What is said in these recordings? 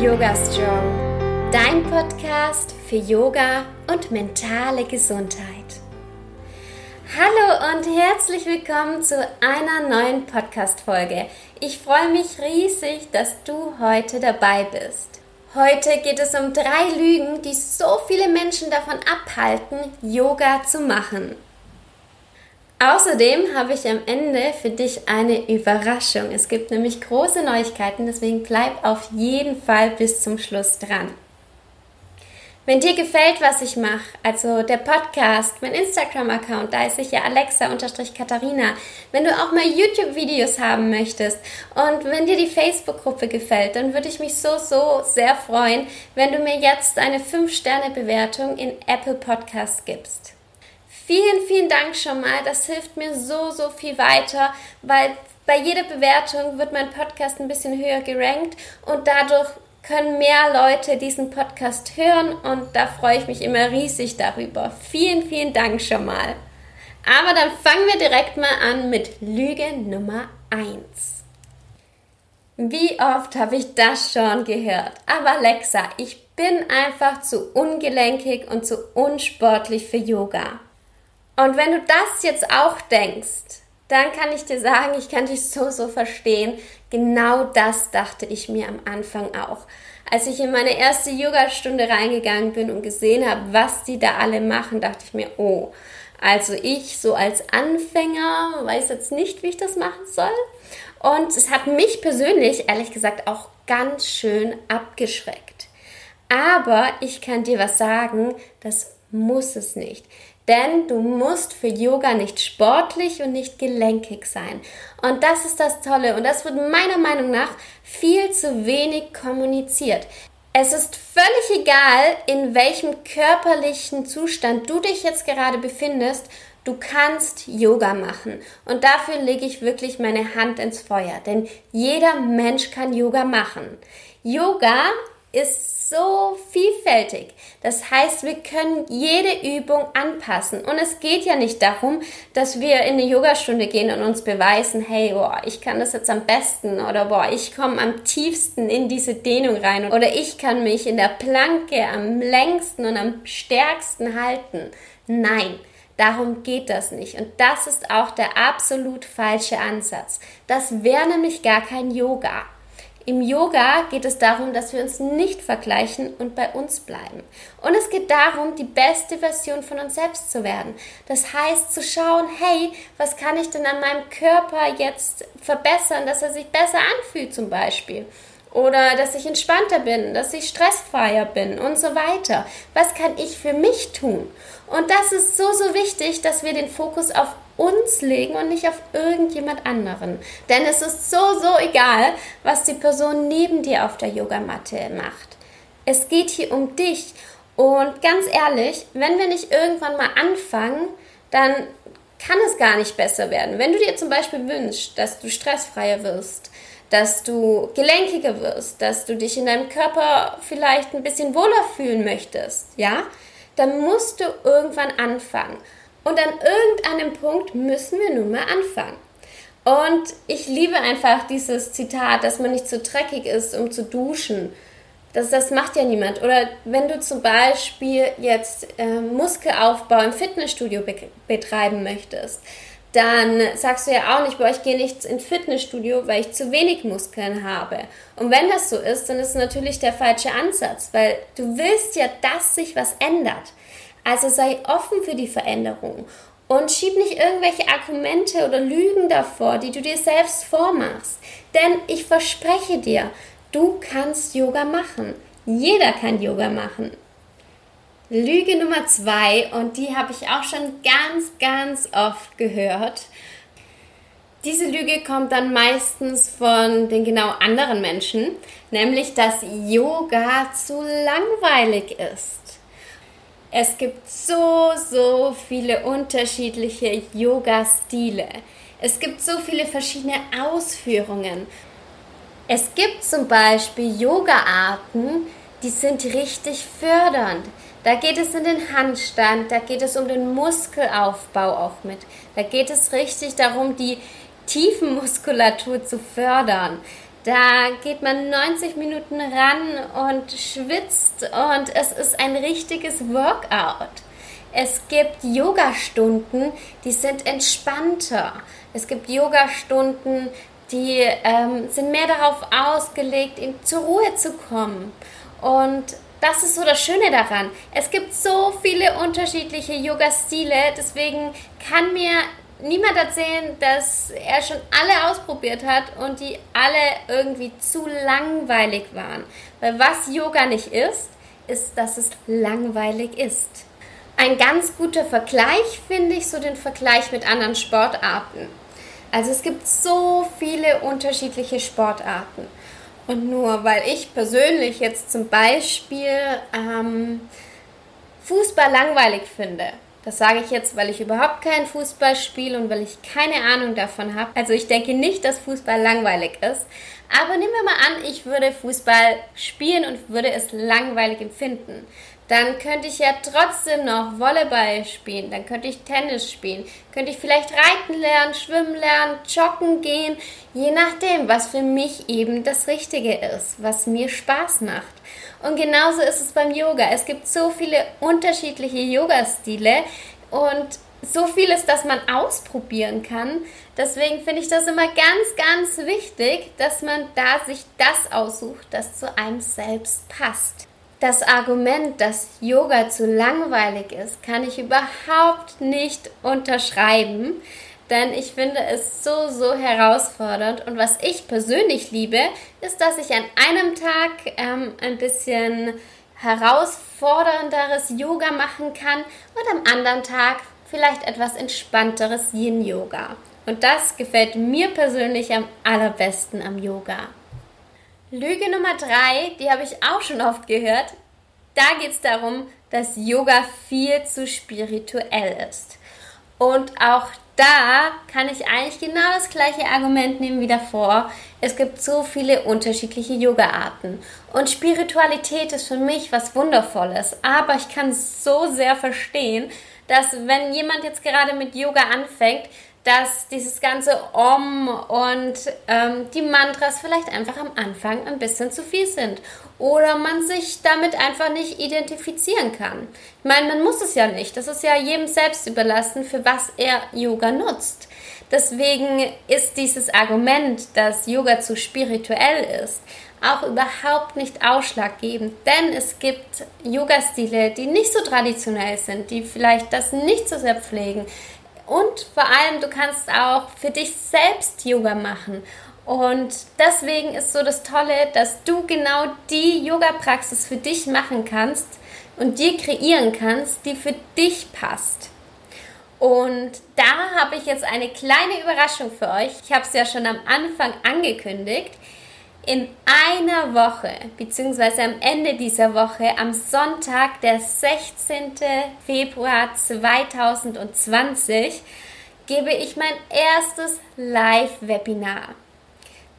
Yoga Strong, dein Podcast für Yoga und mentale Gesundheit. Hallo und herzlich willkommen zu einer neuen Podcast-Folge. Ich freue mich riesig, dass du heute dabei bist. Heute geht es um drei Lügen, die so viele Menschen davon abhalten, Yoga zu machen. Außerdem habe ich am Ende für dich eine Überraschung. Es gibt nämlich große Neuigkeiten, deswegen bleib auf jeden Fall bis zum Schluss dran. Wenn dir gefällt, was ich mache, also der Podcast, mein Instagram-Account, da ist sicher Alexa-Katharina, wenn du auch mal YouTube-Videos haben möchtest und wenn dir die Facebook-Gruppe gefällt, dann würde ich mich so, so sehr freuen, wenn du mir jetzt eine 5-Sterne-Bewertung in Apple Podcasts gibst. Vielen, vielen Dank schon mal. Das hilft mir so, so viel weiter, weil bei jeder Bewertung wird mein Podcast ein bisschen höher gerankt und dadurch können mehr Leute diesen Podcast hören und da freue ich mich immer riesig darüber. Vielen, vielen Dank schon mal. Aber dann fangen wir direkt mal an mit Lüge Nummer 1. Wie oft habe ich das schon gehört? Aber Alexa, ich bin einfach zu ungelenkig und zu unsportlich für Yoga. Und wenn du das jetzt auch denkst, dann kann ich dir sagen, ich kann dich so, so verstehen. Genau das dachte ich mir am Anfang auch. Als ich in meine erste Yoga-Stunde reingegangen bin und gesehen habe, was die da alle machen, dachte ich mir, oh, also ich so als Anfänger weiß jetzt nicht, wie ich das machen soll. Und es hat mich persönlich, ehrlich gesagt, auch ganz schön abgeschreckt. Aber ich kann dir was sagen, das muss es nicht. Denn du musst für Yoga nicht sportlich und nicht gelenkig sein. Und das ist das Tolle. Und das wird meiner Meinung nach viel zu wenig kommuniziert. Es ist völlig egal, in welchem körperlichen Zustand du dich jetzt gerade befindest. Du kannst Yoga machen. Und dafür lege ich wirklich meine Hand ins Feuer. Denn jeder Mensch kann Yoga machen. Yoga ist so vielfältig. Das heißt, wir können jede Übung anpassen. Und es geht ja nicht darum, dass wir in eine Yogastunde gehen und uns beweisen, hey, boah, ich kann das jetzt am besten oder boah, ich komme am tiefsten in diese Dehnung rein oder ich kann mich in der Planke am längsten und am stärksten halten. Nein. Darum geht das nicht. Und das ist auch der absolut falsche Ansatz. Das wäre nämlich gar kein Yoga. Im Yoga geht es darum, dass wir uns nicht vergleichen und bei uns bleiben. Und es geht darum, die beste Version von uns selbst zu werden. Das heißt, zu schauen, hey, was kann ich denn an meinem Körper jetzt verbessern, dass er sich besser anfühlt zum Beispiel. Oder dass ich entspannter bin, dass ich stressfreier bin und so weiter. Was kann ich für mich tun? Und das ist so, so wichtig, dass wir den Fokus auf uns legen und nicht auf irgendjemand anderen. Denn es ist so, so egal, was die Person neben dir auf der Yogamatte macht. Es geht hier um dich. Und ganz ehrlich, wenn wir nicht irgendwann mal anfangen, dann kann es gar nicht besser werden. Wenn du dir zum Beispiel wünschst, dass du stressfreier wirst, dass du gelenkiger wirst, dass du dich in deinem Körper vielleicht ein bisschen wohler fühlen möchtest, ja, dann musst du irgendwann anfangen. Und an irgendeinem Punkt müssen wir nun mal anfangen. Und ich liebe einfach dieses Zitat, dass man nicht zu dreckig ist, um zu duschen. Das, das macht ja niemand. Oder wenn du zum Beispiel jetzt äh, Muskelaufbau im Fitnessstudio be betreiben möchtest, dann sagst du ja auch nicht, boah, ich gehe nicht ins Fitnessstudio, weil ich zu wenig Muskeln habe. Und wenn das so ist, dann ist es natürlich der falsche Ansatz, weil du willst ja, dass sich was ändert. Also sei offen für die Veränderung und schieb nicht irgendwelche Argumente oder Lügen davor, die du dir selbst vormachst. Denn ich verspreche dir, du kannst Yoga machen. Jeder kann Yoga machen. Lüge Nummer zwei, und die habe ich auch schon ganz, ganz oft gehört. Diese Lüge kommt dann meistens von den genau anderen Menschen, nämlich dass Yoga zu langweilig ist. Es gibt so, so viele unterschiedliche Yoga-Stile. Es gibt so viele verschiedene Ausführungen. Es gibt zum Beispiel Yoga-Arten, die sind richtig fördernd. Da geht es in den Handstand, da geht es um den Muskelaufbau auch mit. Da geht es richtig darum, die Tiefenmuskulatur zu fördern. Da geht man 90 Minuten ran und schwitzt und es ist ein richtiges Workout. Es gibt Yoga-Stunden, die sind entspannter. Es gibt Yoga-Stunden, die ähm, sind mehr darauf ausgelegt, zur Ruhe zu kommen. Und das ist so das Schöne daran. Es gibt so viele unterschiedliche Yoga-Stile, deswegen kann mir niemand erzählen, dass er schon alle ausprobiert hat und die alle irgendwie zu langweilig waren. Weil was Yoga nicht ist, ist, dass es langweilig ist. Ein ganz guter Vergleich finde ich so den Vergleich mit anderen Sportarten. Also es gibt so viele unterschiedliche Sportarten. Und nur weil ich persönlich jetzt zum Beispiel ähm, Fußball langweilig finde, das sage ich jetzt, weil ich überhaupt keinen Fußball spiele und weil ich keine Ahnung davon habe. Also ich denke nicht, dass Fußball langweilig ist. Aber nehmen wir mal an, ich würde Fußball spielen und würde es langweilig empfinden dann könnte ich ja trotzdem noch Volleyball spielen, dann könnte ich Tennis spielen, könnte ich vielleicht reiten lernen, schwimmen lernen, joggen gehen, je nachdem, was für mich eben das Richtige ist, was mir Spaß macht. Und genauso ist es beim Yoga. Es gibt so viele unterschiedliche Yoga-Stile und so vieles, das man ausprobieren kann. Deswegen finde ich das immer ganz, ganz wichtig, dass man da sich das aussucht, das zu einem selbst passt. Das Argument, dass Yoga zu langweilig ist, kann ich überhaupt nicht unterschreiben, denn ich finde es so, so herausfordernd. Und was ich persönlich liebe, ist, dass ich an einem Tag ähm, ein bisschen herausfordernderes Yoga machen kann und am anderen Tag vielleicht etwas entspannteres Yin-Yoga. Und das gefällt mir persönlich am allerbesten am Yoga. Lüge Nummer drei, die habe ich auch schon oft gehört. Da geht es darum, dass Yoga viel zu spirituell ist. Und auch da kann ich eigentlich genau das gleiche Argument nehmen wie davor. Es gibt so viele unterschiedliche Yoga-Arten. Und Spiritualität ist für mich was Wundervolles. Aber ich kann so sehr verstehen, dass wenn jemand jetzt gerade mit Yoga anfängt, dass dieses ganze Om und ähm, die Mantras vielleicht einfach am Anfang ein bisschen zu viel sind oder man sich damit einfach nicht identifizieren kann. Ich meine, man muss es ja nicht. Das ist ja jedem selbst überlassen, für was er Yoga nutzt. Deswegen ist dieses Argument, dass Yoga zu spirituell ist, auch überhaupt nicht ausschlaggebend, denn es gibt Yoga-Stile, die nicht so traditionell sind, die vielleicht das nicht so sehr pflegen, und vor allem, du kannst auch für dich selbst Yoga machen. Und deswegen ist so das Tolle, dass du genau die Yoga-Praxis für dich machen kannst und dir kreieren kannst, die für dich passt. Und da habe ich jetzt eine kleine Überraschung für euch. Ich habe es ja schon am Anfang angekündigt in einer Woche, beziehungsweise am Ende dieser Woche, am Sonntag, der 16. Februar 2020, gebe ich mein erstes Live-Webinar.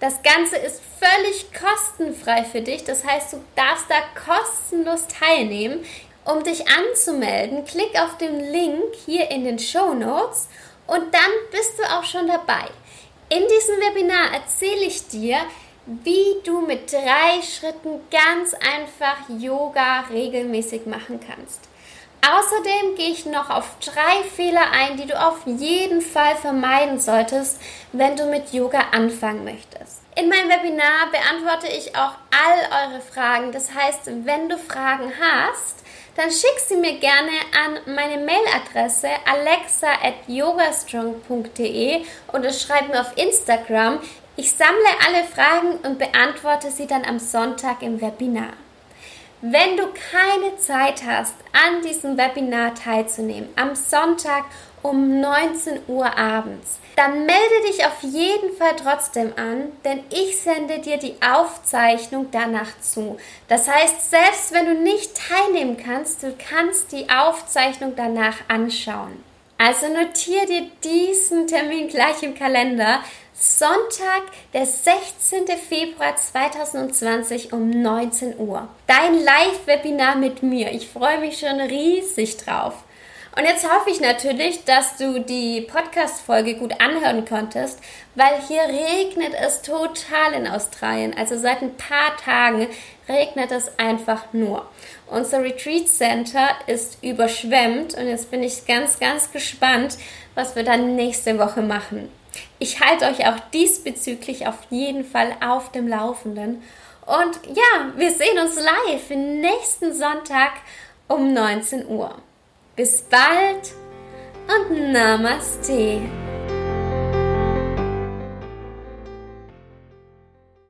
Das Ganze ist völlig kostenfrei für dich, das heißt, du darfst da kostenlos teilnehmen. Um dich anzumelden, klick auf den Link hier in den Show Notes und dann bist du auch schon dabei. In diesem Webinar erzähle ich dir, wie du mit drei Schritten ganz einfach Yoga regelmäßig machen kannst. Außerdem gehe ich noch auf drei Fehler ein, die du auf jeden Fall vermeiden solltest, wenn du mit Yoga anfangen möchtest. In meinem Webinar beantworte ich auch all eure Fragen. Das heißt, wenn du Fragen hast, dann schick sie mir gerne an meine Mailadresse alexa.yogastrong.de oder schreib mir auf Instagram. Ich sammle alle Fragen und beantworte sie dann am Sonntag im Webinar. Wenn du keine Zeit hast, an diesem Webinar teilzunehmen, am Sonntag um 19 Uhr abends, dann melde dich auf jeden Fall trotzdem an, denn ich sende dir die Aufzeichnung danach zu. Das heißt, selbst wenn du nicht teilnehmen kannst, du kannst die Aufzeichnung danach anschauen. Also notiere dir diesen Termin gleich im Kalender, Sonntag, der 16. Februar 2020 um 19 Uhr. Dein Live-Webinar mit mir. Ich freue mich schon riesig drauf. Und jetzt hoffe ich natürlich, dass du die Podcast-Folge gut anhören konntest, weil hier regnet es total in Australien. Also seit ein paar Tagen regnet es einfach nur. Unser Retreat Center ist überschwemmt und jetzt bin ich ganz, ganz gespannt, was wir dann nächste Woche machen. Ich halte euch auch diesbezüglich auf jeden Fall auf dem Laufenden. Und ja, wir sehen uns live nächsten Sonntag um 19 Uhr. Bis bald und Namaste.